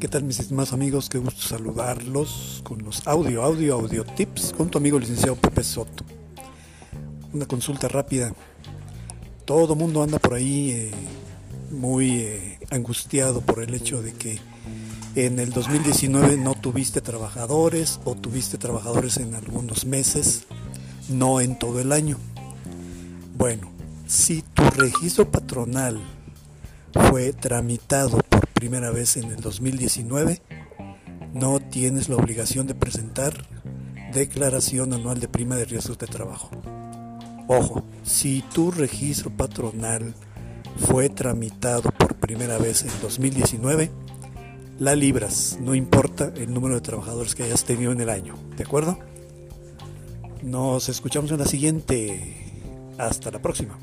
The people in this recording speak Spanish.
¿Qué tal mis estimados amigos? Qué gusto saludarlos con los audio, audio, audio tips con tu amigo licenciado Pepe Soto. Una consulta rápida. Todo mundo anda por ahí eh, muy eh, angustiado por el hecho de que en el 2019 no tuviste trabajadores o tuviste trabajadores en algunos meses, no en todo el año. Bueno, si tu registro patronal fue tramitado primera vez en el 2019, no tienes la obligación de presentar declaración anual de prima de riesgos de trabajo. Ojo, si tu registro patronal fue tramitado por primera vez en 2019, la libras, no importa el número de trabajadores que hayas tenido en el año, ¿de acuerdo? Nos escuchamos en la siguiente. Hasta la próxima.